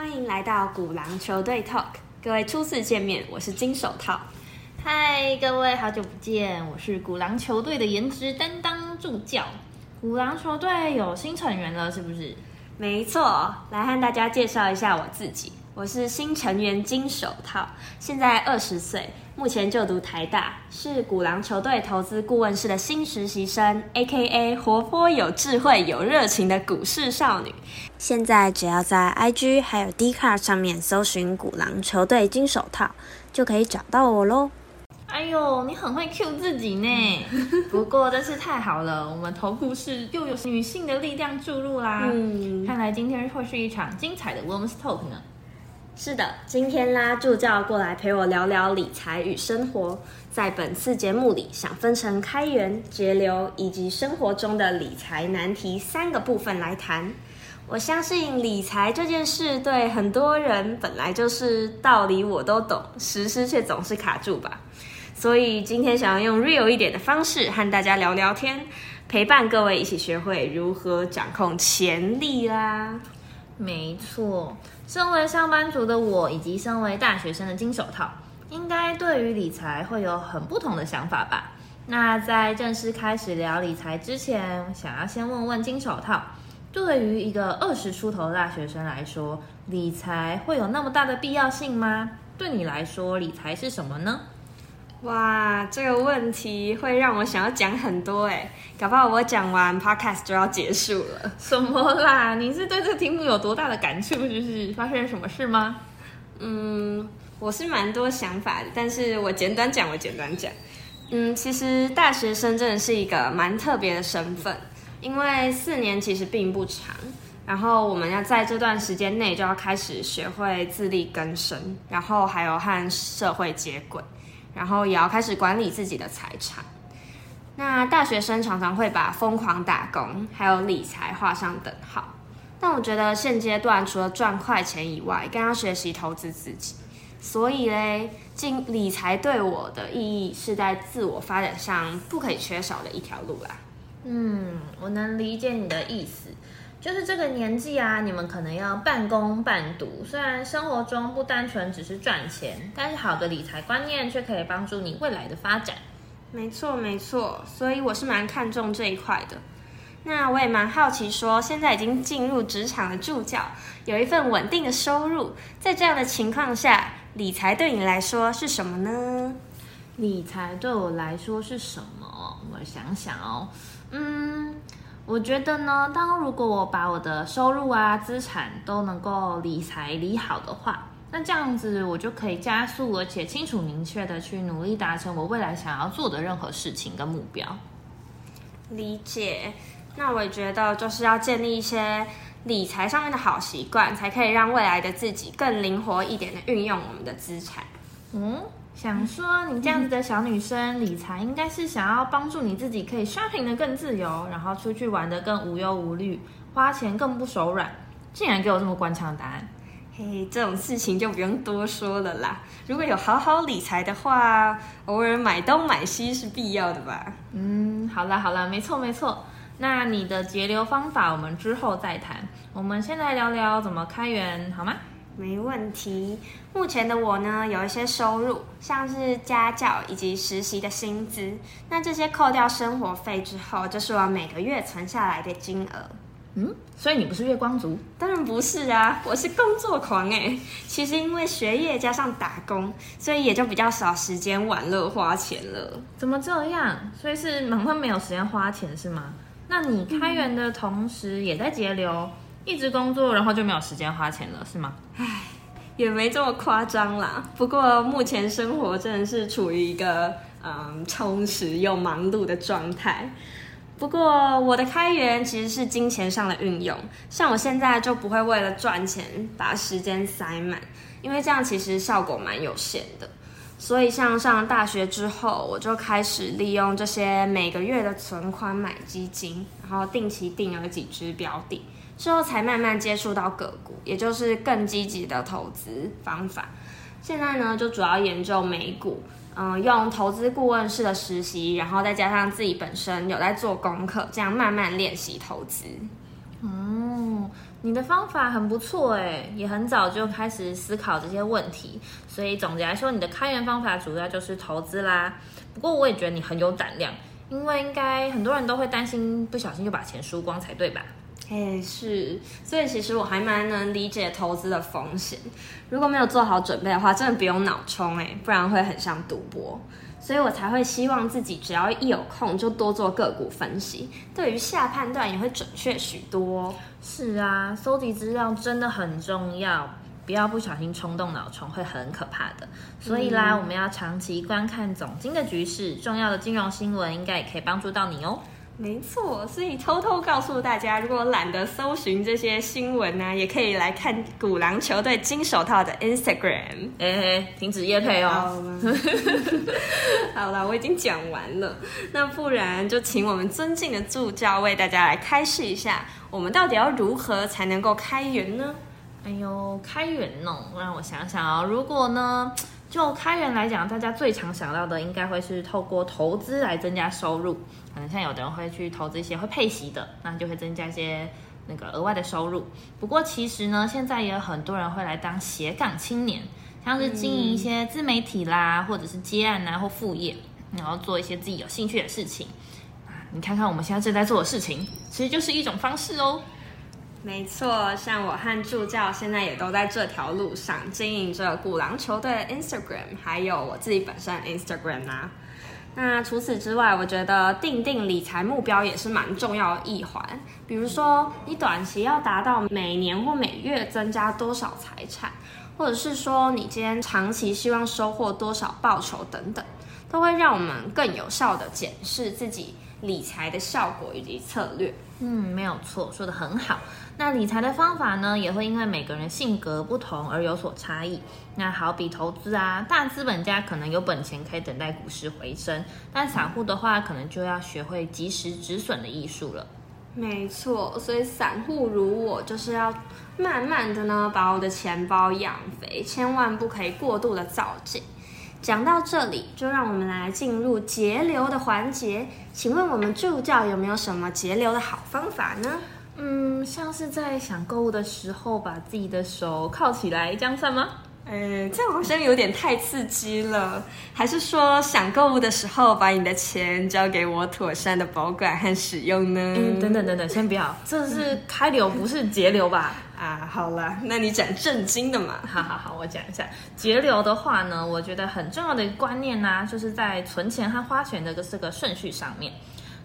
欢迎来到古狼球队 Talk，各位初次见面，我是金手套。嗨，各位好久不见，我是古狼球队的颜值担当助教。古狼球队有新成员了，是不是？没错，来和大家介绍一下我自己。我是新成员金手套，现在二十岁，目前就读台大，是古狼球队投资顾问室的新实习生，A.K.A 活泼有智慧有热情的股市少女。现在只要在 I.G 还有 d c a r 上面搜寻古狼球队金手套，就可以找到我喽。哎呦，你很会 Q 自己呢。不过真是太好了，我们投顾室又有女性的力量注入啦。嗯，看来今天会是一场精彩的 Women's Talk 呢。是的，今天拉助教过来陪我聊聊理财与生活。在本次节目里，想分成开源、节流以及生活中的理财难题三个部分来谈。我相信理财这件事对很多人本来就是道理我都懂，实施却总是卡住吧。所以今天想要用 real 一点的方式和大家聊聊天，陪伴各位一起学会如何掌控潜力啦。没错。身为上班族的我，以及身为大学生的金手套，应该对于理财会有很不同的想法吧？那在正式开始聊理财之前，想要先问问金手套，对于一个二十出头的大学生来说，理财会有那么大的必要性吗？对你来说，理财是什么呢？哇，这个问题会让我想要讲很多哎，搞不好我讲完 podcast 就要结束了。什么啦？你是对这个题目有多大的感触？就是发生了什么事吗？嗯，我是蛮多想法的，但是我简短讲，我简短讲。嗯，其实大学生真的是一个蛮特别的身份，因为四年其实并不长，然后我们要在这段时间内就要开始学会自力更生，然后还有和社会接轨。然后也要开始管理自己的财产。那大学生常常会把疯狂打工还有理财画上等号，但我觉得现阶段除了赚快钱以外，更要学习投资自己。所以嘞，进理财对我的意义是在自我发展上不可以缺少的一条路啦。嗯，我能理解你的意思。就是这个年纪啊，你们可能要半工半读。虽然生活中不单纯只是赚钱，但是好的理财观念却可以帮助你未来的发展。没错，没错。所以我是蛮看重这一块的。那我也蛮好奇，说现在已经进入职场的助教，有一份稳定的收入，在这样的情况下，理财对你来说是什么呢？理财对我来说是什么？我想想哦，嗯。我觉得呢，当如果我把我的收入啊、资产都能够理财理好的话，那这样子我就可以加速而且清楚明确的去努力达成我未来想要做的任何事情跟目标。理解。那我也觉得就是要建立一些理财上面的好习惯，才可以让未来的自己更灵活一点的运用我们的资产。嗯。想说你这样子的小女生理财，应该是想要帮助你自己可以 shopping 的更自由，然后出去玩的更无忧无虑，花钱更不手软。竟然给我这么官腔的答案，嘿，这种事情就不用多说了啦。如果有好好理财的话，偶尔买东买西是必要的吧？嗯，好啦好啦，没错没错。那你的节流方法我们之后再谈，我们先来聊聊怎么开源好吗？没问题。目前的我呢，有一些收入，像是家教以及实习的薪资。那这些扣掉生活费之后，就是我每个月存下来的金额。嗯，所以你不是月光族？当然不是啊，我是工作狂哎。其实因为学业加上打工，所以也就比较少时间玩乐花钱了。怎么这样？所以是忙到没有时间花钱是吗？那你开源的同时也在节流？一直工作，然后就没有时间花钱了，是吗？唉，也没这么夸张啦。不过目前生活真的是处于一个嗯充实又忙碌的状态。不过我的开源其实是金钱上的运用，像我现在就不会为了赚钱把时间塞满，因为这样其实效果蛮有限的。所以像上大学之后，我就开始利用这些每个月的存款买基金，然后定期定额几只标的。之后才慢慢接触到个股，也就是更积极的投资方法。现在呢，就主要研究美股，嗯，用投资顾问式的实习，然后再加上自己本身有在做功课，这样慢慢练习投资。哦，你的方法很不错哎，也很早就开始思考这些问题，所以总结来说，你的开源方法主要就是投资啦。不过我也觉得你很有胆量，因为应该很多人都会担心不小心就把钱输光才对吧？哎，是，所以其实我还蛮能理解投资的风险。如果没有做好准备的话，真的不用脑冲哎，不然会很像赌博。所以我才会希望自己只要一有空就多做个股分析，对于下判断也会准确许多。是啊，搜集资料真的很重要，不要不小心冲动脑冲会很可怕的。所以啦，我们要长期观看总金的局势，重要的金融新闻应该也可以帮助到你哦。没错，所以偷偷告诉大家，如果懒得搜寻这些新闻呢，也可以来看古狼球队金手套的 Instagram。哎，停止夜配哦。好了，我已经讲完了，那不然就请我们尊敬的助教为大家来开示一下，我们到底要如何才能够开源呢？哎呦，开源哦，让我想想哦，如果呢？就开源来讲，大家最常想到的应该会是透过投资来增加收入。可能像有的人会去投资一些会配息的，那就会增加一些那个额外的收入。不过其实呢，现在也有很多人会来当斜杠青年，像是经营一些自媒体啦，或者是接案啊或副业，然后做一些自己有兴趣的事情。你看看我们现在正在做的事情，其实就是一种方式哦。没错，像我和助教现在也都在这条路上经营着古狼球队的 Instagram，还有我自己本身 Instagram 啊。那除此之外，我觉得定定理财目标也是蛮重要的一环。比如说，你短期要达到每年或每月增加多少财产，或者是说你今天长期希望收获多少报酬等等，都会让我们更有效的检视自己理财的效果以及策略。嗯，没有错，说的很好。那理财的方法呢，也会因为每个人性格不同而有所差异。那好比投资啊，大资本家可能有本钱可以等待股市回升，但散户的话，可能就要学会及时止损的艺术了。没错，所以散户如我，就是要慢慢的呢，把我的钱包养肥，千万不可以过度的造进。讲到这里，就让我们来进入节流的环节。请问我们助教有没有什么节流的好方法呢？嗯，像是在想购物的时候，把自己的手铐起来，这样算吗？呃，这样好像有点太刺激了。还是说，想购物的时候，把你的钱交给我妥善的保管和使用呢？嗯，等等等等，先不要，这是开流，不是节流吧？啊，好了，那你讲正经的嘛。好好好，我讲一下节流的话呢，我觉得很重要的观念呢，就是在存钱和花钱的这个顺序上面。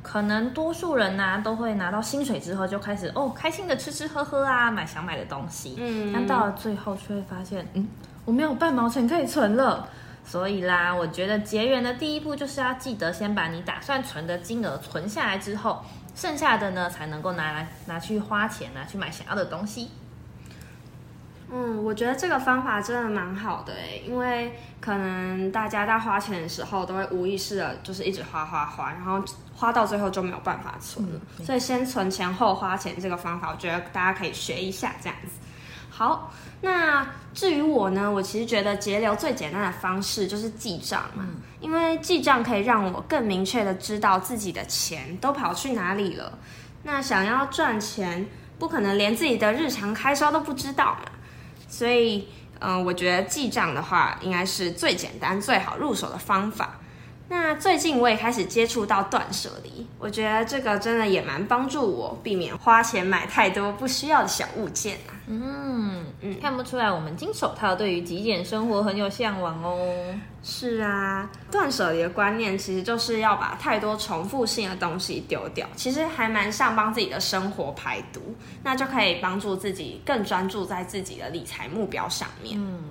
可能多数人呢都会拿到薪水之后就开始哦开心的吃吃喝喝啊买想买的东西，嗯，但到了最后却会发现，嗯，我没有半毛钱可以存了。所以啦，我觉得结缘的第一步就是要记得先把你打算存的金额存下来之后，剩下的呢才能够拿来拿去花钱拿去买想要的东西。嗯，我觉得这个方法真的蛮好的诶，因为可能大家在花钱的时候都会无意识的，就是一直花花花，然后花到最后就没有办法存了。所以先存钱后花钱这个方法，我觉得大家可以学一下这样子。好，那至于我呢，我其实觉得节流最简单的方式就是记账嘛，因为记账可以让我更明确的知道自己的钱都跑去哪里了。那想要赚钱，不可能连自己的日常开销都不知道嘛。所以，嗯，我觉得记账的话，应该是最简单、最好入手的方法。那最近我也开始接触到断舍离，我觉得这个真的也蛮帮助我避免花钱买太多不需要的小物件啊。嗯嗯，看不出来我们金手套对于极简生活很有向往哦。是啊，断舍离的观念其实就是要把太多重复性的东西丢掉，其实还蛮像帮自己的生活排毒，那就可以帮助自己更专注在自己的理财目标上面。嗯。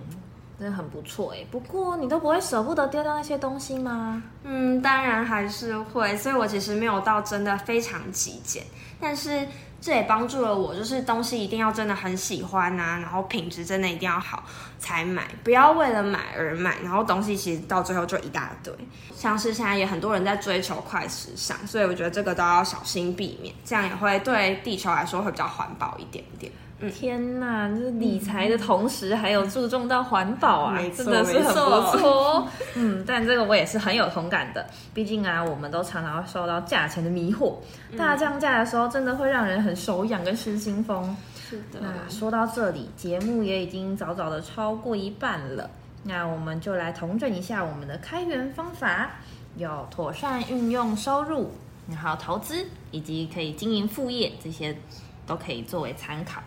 真的很不错哎，不过你都不会舍不得丢掉那些东西吗？嗯，当然还是会，所以我其实没有到真的非常极简，但是这也帮助了我，就是东西一定要真的很喜欢啊，然后品质真的一定要好才买，不要为了买而买，然后东西其实到最后就一大堆。像是现在也很多人在追求快时尚，所以我觉得这个都要小心避免，这样也会对地球来说会比较环保一点点。天呐，就是理财的同时还有注重到环保啊，真的是很不错。嗯，但这个我也是很有同感的，毕竟啊，我们都常常会受到价钱的迷惑，大降价的时候真的会让人很手痒跟失心疯。是的那说到这里，节目也已经早早的超过一半了。那我们就来统整一下我们的开源方法，有妥善运用收入，然后投资，以及可以经营副业，这些都可以作为参考。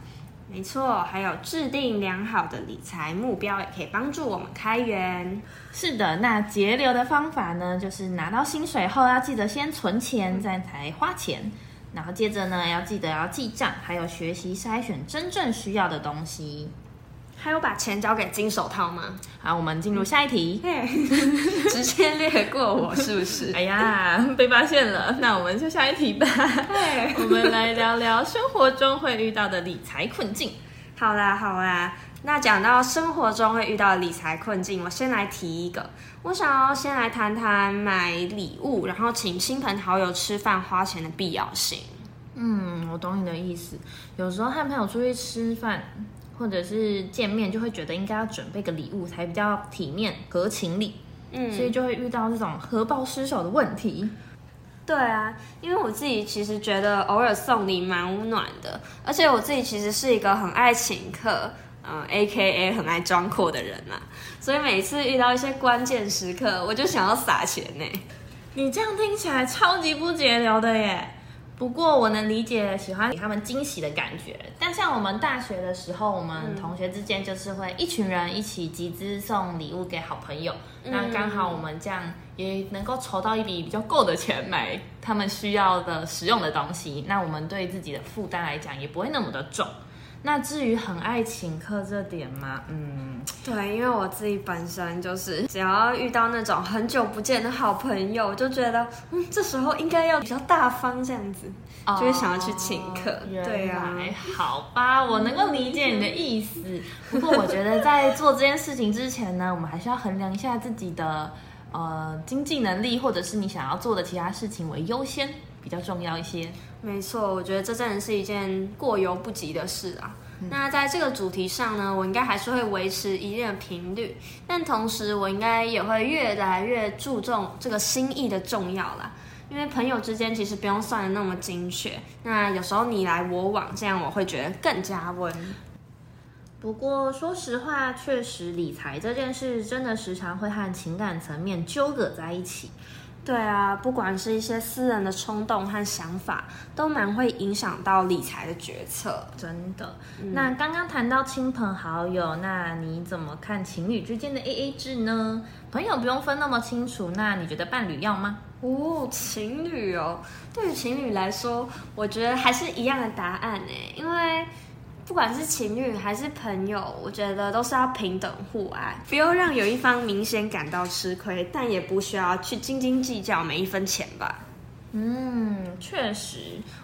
没错，还有制定良好的理财目标，也可以帮助我们开源。是的，那节流的方法呢，就是拿到薪水后要记得先存钱，再才花钱。然后接着呢，要记得要记账，还有学习筛选真正需要的东西。还有把钱交给金手套吗？好，我们进入下一题。直接略过我是不是？哎呀，被发现了。那我们就下一题吧。我们来聊聊生活中会遇到的理财困境。好啦，好啦。那讲到生活中会遇到的理财困境，我先来提一个。我想要先来谈谈买礼物，然后请亲朋好友吃饭花钱的必要性。嗯，我懂你的意思。有时候和朋友出去吃饭。或者是见面就会觉得应该要准备个礼物才比较体面合情理，嗯，所以就会遇到这种荷包失手的问题。对啊，因为我自己其实觉得偶尔送礼蛮温暖的，而且我自己其实是一个很爱请客，嗯，A K A 很爱装阔的人嘛，所以每次遇到一些关键时刻，我就想要撒钱呢。你这样听起来超级不节流的耶。不过我能理解喜欢给他们惊喜的感觉，但像我们大学的时候，我们同学之间就是会一群人一起集资送礼物给好朋友，那刚好我们这样也能够筹到一笔比较够的钱买他们需要的实用的东西，那我们对自己的负担来讲也不会那么的重。那至于很爱请客这点嘛，嗯，对，因为我自己本身就是只要遇到那种很久不见的好朋友，就觉得嗯，这时候应该要比较大方这样子，就会想要去请客。对呀，好吧，我能够理解你的意思。不过我觉得在做这件事情之前呢，我们还是要衡量一下自己的呃经济能力，或者是你想要做的其他事情为优先。比较重要一些，没错，我觉得这真的是一件过犹不及的事啊。那在这个主题上呢，我应该还是会维持一定的频率，但同时我应该也会越来越注重这个心意的重要啦。因为朋友之间其实不用算的那么精确，那有时候你来我往，这样我会觉得更加温。不过说实话，确实理财这件事真的时常会和情感层面纠葛在一起。对啊，不管是一些私人的冲动和想法，都蛮会影响到理财的决策。真的。那刚刚谈到亲朋好友，那你怎么看情侣之间的 A A 制呢？朋友不用分那么清楚，那你觉得伴侣要吗？哦，情侣哦，对于情侣来说，我觉得还是一样的答案呢，因为。不管是情侣还是朋友，我觉得都是要平等互爱，不要让有一方明显感到吃亏，但也不需要去斤斤计较每一分钱吧。嗯，确实，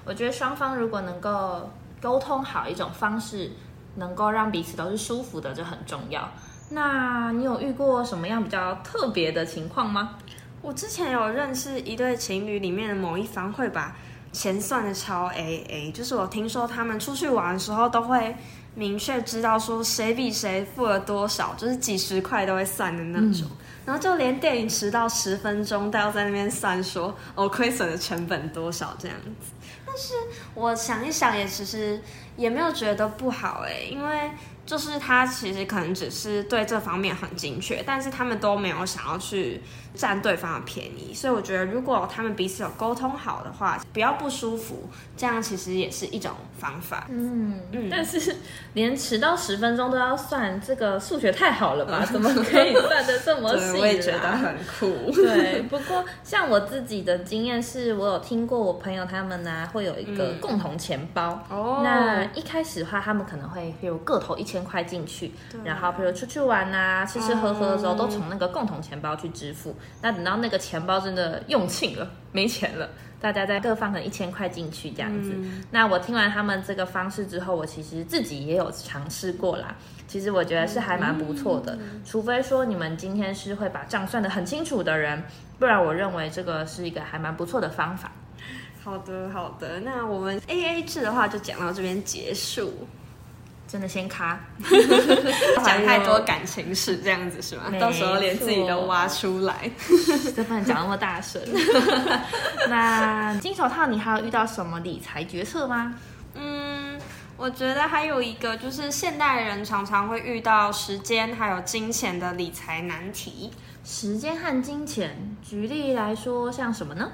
我觉得双方如果能够沟通好一种方式，能够让彼此都是舒服的，这很重要。那你有遇过什么样比较特别的情况吗？我之前有认识一对情侣，里面的某一方会把。钱算的超 A A，就是我听说他们出去玩的时候都会明确知道说谁比谁付了多少，就是几十块都会算的那种。然后就连电影迟到十分钟都要在那边算说哦亏损的成本多少这样子。但是我想一想也其实也没有觉得不好哎，因为。就是他其实可能只是对这方面很精确，但是他们都没有想要去占对方的便宜，所以我觉得如果他们彼此有沟通好的话，不要不舒服，这样其实也是一种方法。嗯嗯，但是连迟到十分钟都要算，这个数学太好了吧？怎么可以算的这么细？我也觉得很酷。对，不过像我自己的经验是，我有听过我朋友他们呢会有一个共同钱包。哦。那一开始的话，他们可能会比如个头一千。块进去，然后比如出去玩啊、吃吃喝喝的时候，都从那个共同钱包去支付。那等到那个钱包真的用尽了、没钱了，大家再各放个一千块进去这样子。那我听完他们这个方式之后，我其实自己也有尝试过啦。其实我觉得是还蛮不错的，除非说你们今天是会把账算得很清楚的人，不然我认为这个是一个还蛮不错的方法。好的，好的，那我们 A A 制的话就讲到这边结束。真的先卡，讲太多感情事这样子是吗？到时候连自己都挖出来，就不能讲那么大声。那金手套，你还有遇到什么理财决策吗？嗯，我觉得还有一个就是现代人常常会遇到时间还有金钱的理财难题。时间和金钱，举例来说，像什么呢？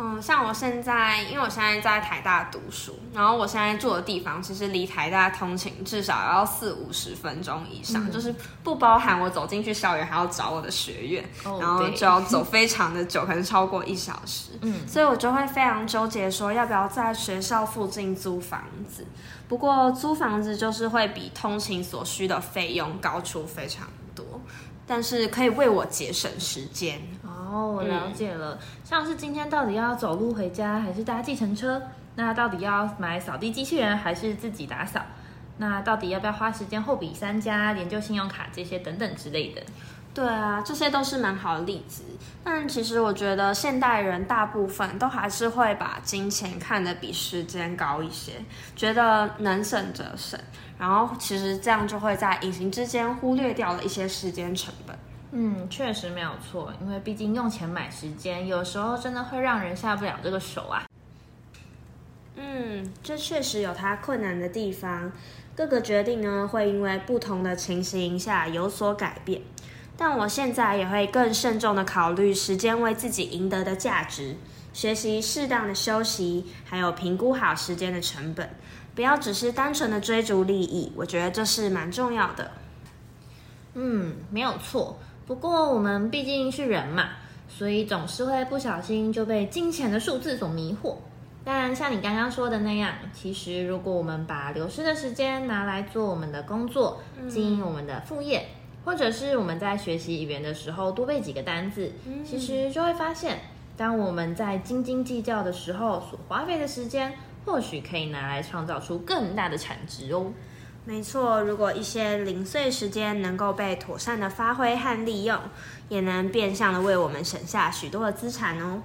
嗯，像我现在，因为我现在在台大读书，然后我现在住的地方其实离台大通勤至少要四五十分钟以上，就是不包含我走进去校园还要找我的学院，然后就要走非常的久，可能超过一小时。嗯，所以我就会非常纠结，说要不要在学校附近租房子。不过租房子就是会比通勤所需的费用高出非常多，但是可以为我节省时间。哦，我了解了。像是今天到底要走路回家，还是搭计程车？那到底要买扫地机器人，还是自己打扫？那到底要不要花时间货比三家、研究信用卡这些等等之类的？对啊，这些都是蛮好的例子。但其实我觉得现代人大部分都还是会把金钱看得比时间高一些，觉得能省则省。然后其实这样就会在隐形之间忽略掉了一些时间成本。嗯，确实没有错，因为毕竟用钱买时间，有时候真的会让人下不了这个手啊。嗯，这确实有它困难的地方。各个决定呢，会因为不同的情形下有所改变。但我现在也会更慎重的考虑时间为自己赢得的价值，学习适当的休息，还有评估好时间的成本，不要只是单纯的追逐利益。我觉得这是蛮重要的。嗯，没有错。不过我们毕竟是人嘛，所以总是会不小心就被金钱的数字所迷惑。但像你刚刚说的那样，其实如果我们把流失的时间拿来做我们的工作，经营我们的副业，或者是我们在学习语言的时候多背几个单字，其实就会发现，当我们在斤斤计较的时候所花费的时间，或许可以拿来创造出更大的产值哦。没错，如果一些零碎时间能够被妥善的发挥和利用，也能变相的为我们省下许多的资产哦。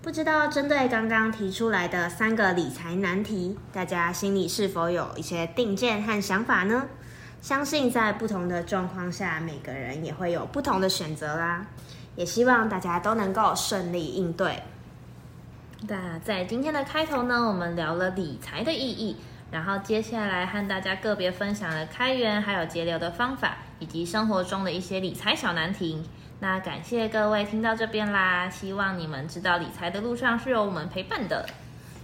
不知道针对刚刚提出来的三个理财难题，大家心里是否有一些定见和想法呢？相信在不同的状况下，每个人也会有不同的选择啦。也希望大家都能够顺利应对。那在今天的开头呢，我们聊了理财的意义。然后接下来和大家个别分享了开源还有节流的方法，以及生活中的一些理财小难题。那感谢各位听到这边啦，希望你们知道理财的路上是有我们陪伴的。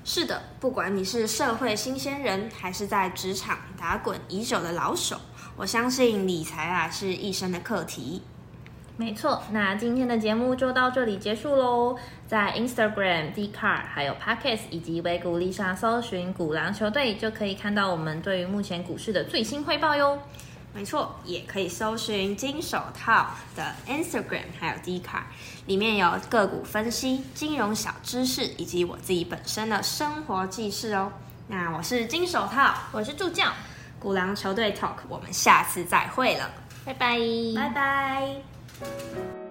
是的，不管你是社会新鲜人，还是在职场打滚已久的老手，我相信理财啊是一生的课题。没错，那今天的节目就到这里结束喽。在 Instagram、d c a r 还有 Pockets 以及微股力上搜寻“股狼球队”，就可以看到我们对于目前股市的最新汇报哟。没错，也可以搜寻“金手套”的 Instagram 还有 d c a r 里面有个股分析、金融小知识以及我自己本身的生活记事哦。那我是金手套，我是助教，股狼球队 Talk，我们下次再会了，拜拜，拜拜。うん。